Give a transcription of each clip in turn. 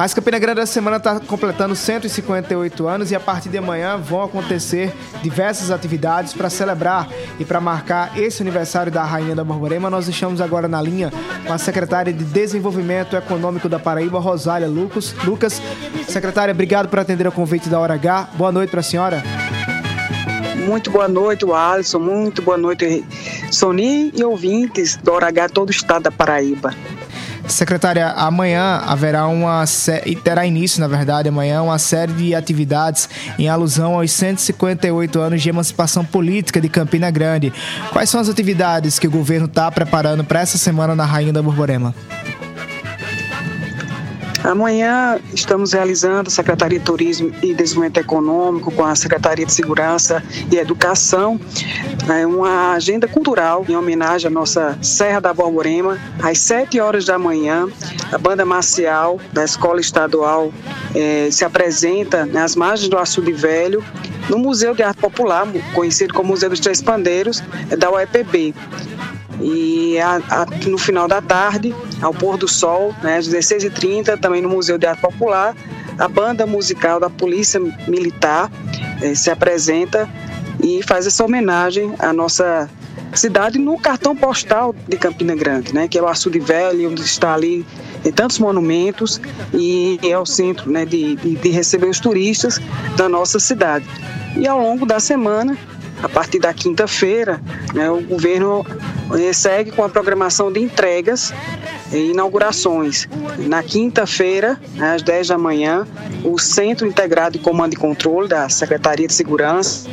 Mas Campina Grande essa semana está completando 158 anos e a partir de amanhã vão acontecer diversas atividades para celebrar e para marcar esse aniversário da Rainha da Borborema. Nós estamos agora na linha com a secretária de Desenvolvimento Econômico da Paraíba, Rosália Lucas. Lucas, secretária, obrigado por atender o convite da Hora H. Boa noite para a senhora. Muito boa noite, Alisson. Muito boa noite, Soni e ouvintes do Hora H, todo o estado da Paraíba. Secretária, amanhã haverá uma e terá início, na verdade, amanhã uma série de atividades em alusão aos 158 anos de emancipação política de Campina Grande. Quais são as atividades que o governo está preparando para essa semana na Rainha da Borborema? Amanhã estamos realizando a Secretaria de Turismo e Desenvolvimento Econômico com a Secretaria de Segurança e Educação é uma agenda cultural em homenagem à nossa Serra da Borborema. Às 7 horas da manhã, a banda marcial da Escola Estadual é, se apresenta nas margens do Açude Velho no Museu de Arte Popular, conhecido como Museu dos Três Pandeiros, da UEPB. E a, a, no final da tarde, ao pôr do sol, né, às 16h30, também no Museu de Arte Popular, a banda musical da Polícia Militar eh, se apresenta e faz essa homenagem à nossa cidade no cartão postal de Campina Grande, né, que é o Açude Velho, onde está ali tem tantos monumentos e é o centro né, de, de, receber os turistas da nossa cidade. E ao longo da semana, a partir da quinta-feira, né, o governo segue com a programação de entregas e inaugurações. Na quinta-feira, às 10 da manhã, o Centro Integrado de Comando e Controle da Secretaria de Segurança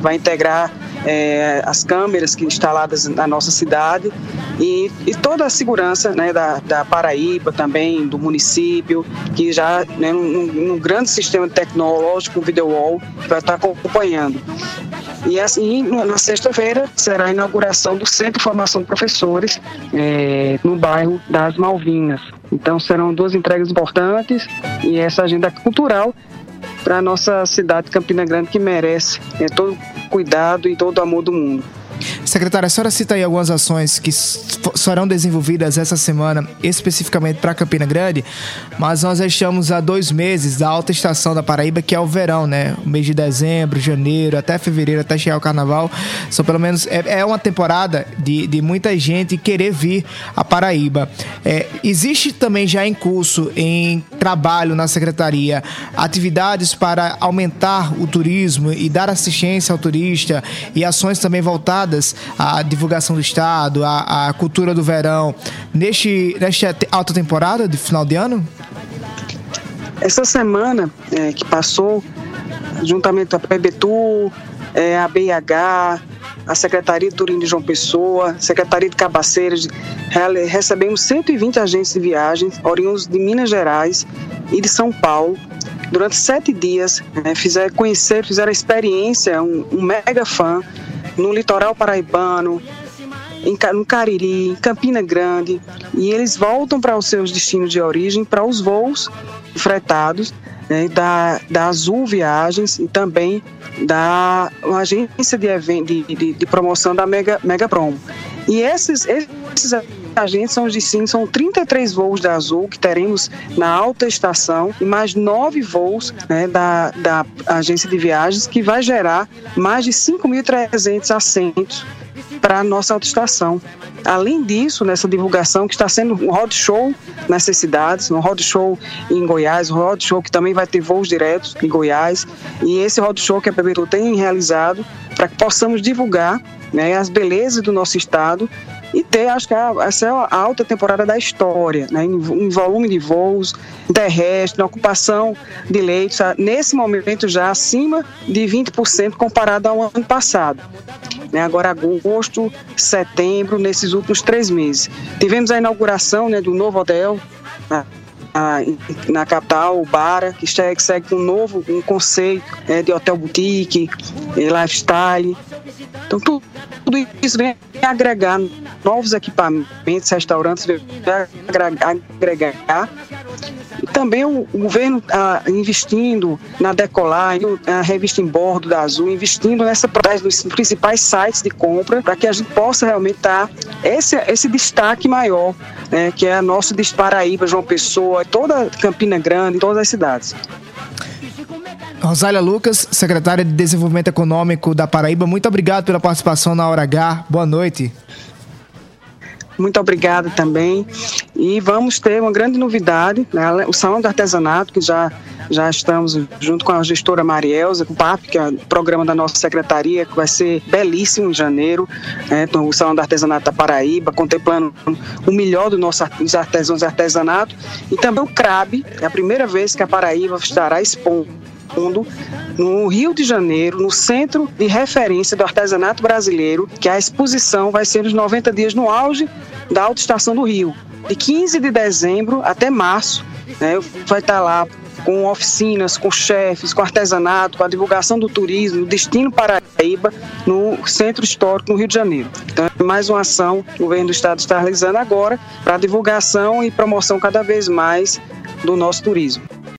vai integrar é, as câmeras que instaladas na nossa cidade e, e toda a segurança né, da, da, Paraíba também, do município, que já né, um, um grande sistema tecnológico, um video wall, vai estar acompanhando. E assim, na sexta-feira, será a inauguração do Centro de Formação de Professores é, no bairro das Malvinas. Então serão duas entregas importantes e essa agenda cultural para a nossa cidade Campina Grande que merece é, todo cuidado e todo o amor do mundo. Secretária, a senhora cita aí algumas ações que serão desenvolvidas essa semana, especificamente para Campina Grande, mas nós já estamos há dois meses da alta estação da Paraíba, que é o verão, né? O mês de dezembro, janeiro, até fevereiro, até chegar o carnaval. São pelo menos. É, é uma temporada de, de muita gente querer vir a Paraíba. É, existe também já em curso, em trabalho na secretaria, atividades para aumentar o turismo e dar assistência ao turista e ações também voltadas à divulgação do Estado, à, à cultura do verão, neste, nesta alta temporada de final de ano? Essa semana é, que passou, juntamente com a PBTU, é, a BIH, a Secretaria de Turismo de João Pessoa, Secretaria de Cabaceiras, recebemos 120 agentes de viagens oriundos de Minas Gerais e de São Paulo. Durante sete dias, né, fizeram conhecer, fizeram a experiência, um, um mega fã no litoral paraibano, em, no Cariri, em Campina Grande, e eles voltam para os seus destinos de origem, para os voos fretados né, da, da Azul Viagens e também da agência de, de, de, de, promoção da Mega, Promo. E esses, esses agentes são os destinos, são 33 voos da Azul que teremos na alta estação e mais nove voos né, da, da agência de viagens que vai gerar mais de 5.300 assentos para a nossa autoestação. Além disso, nessa divulgação que está sendo um roadshow nessas cidades, um roadshow em Goiás, um roadshow que também vai ter voos diretos em Goiás, e esse roadshow que a PBTU tem realizado para que possamos divulgar né, as belezas do nosso estado e ter, acho que essa é a alta temporada da história, né, em, volume de voos terrestres, na ocupação de leitos, nesse momento já acima de 20% comparado ao ano passado. Né, agora agosto, setembro, nesses últimos três meses. Tivemos a inauguração né, de um novo hotel na, na capital, o Bara, que segue, segue um novo um conceito é, de hotel boutique, lifestyle. Então, tudo tudo isso vem agregar novos equipamentos, restaurantes, vem agregar e também o, o governo ah, investindo na Decolar, a revista em bordo da Azul, investindo nessa nos principais sites de compra para que a gente possa realmente dar esse, esse destaque maior, né, que é a nossa Paraíba, João Pessoa, toda Campina Grande, todas as cidades. Rosália Lucas, secretária de Desenvolvimento Econômico da Paraíba, muito obrigado pela participação na Hora H. Boa noite. Muito obrigada também. E vamos ter uma grande novidade, né? o Salão do Artesanato, que já, já estamos junto com a gestora Marielza, com o PAP, que é o programa da nossa secretaria, que vai ser belíssimo em janeiro, né? então, o Salão do Artesanato da Paraíba, contemplando o melhor do nosso, dos artesãos de artesanato. E também o CRAB, é a primeira vez que a Paraíba estará expondo Fundo, no Rio de Janeiro, no Centro de Referência do Artesanato Brasileiro, que a exposição vai ser nos 90 dias no auge da Autoestação do Rio. De 15 de dezembro até março, né, vai estar lá com oficinas, com chefes, com artesanato, com a divulgação do turismo, destino Paraíba, no Centro Histórico, no Rio de Janeiro. Então, é mais uma ação que o governo do estado está realizando agora para divulgação e promoção cada vez mais do nosso turismo.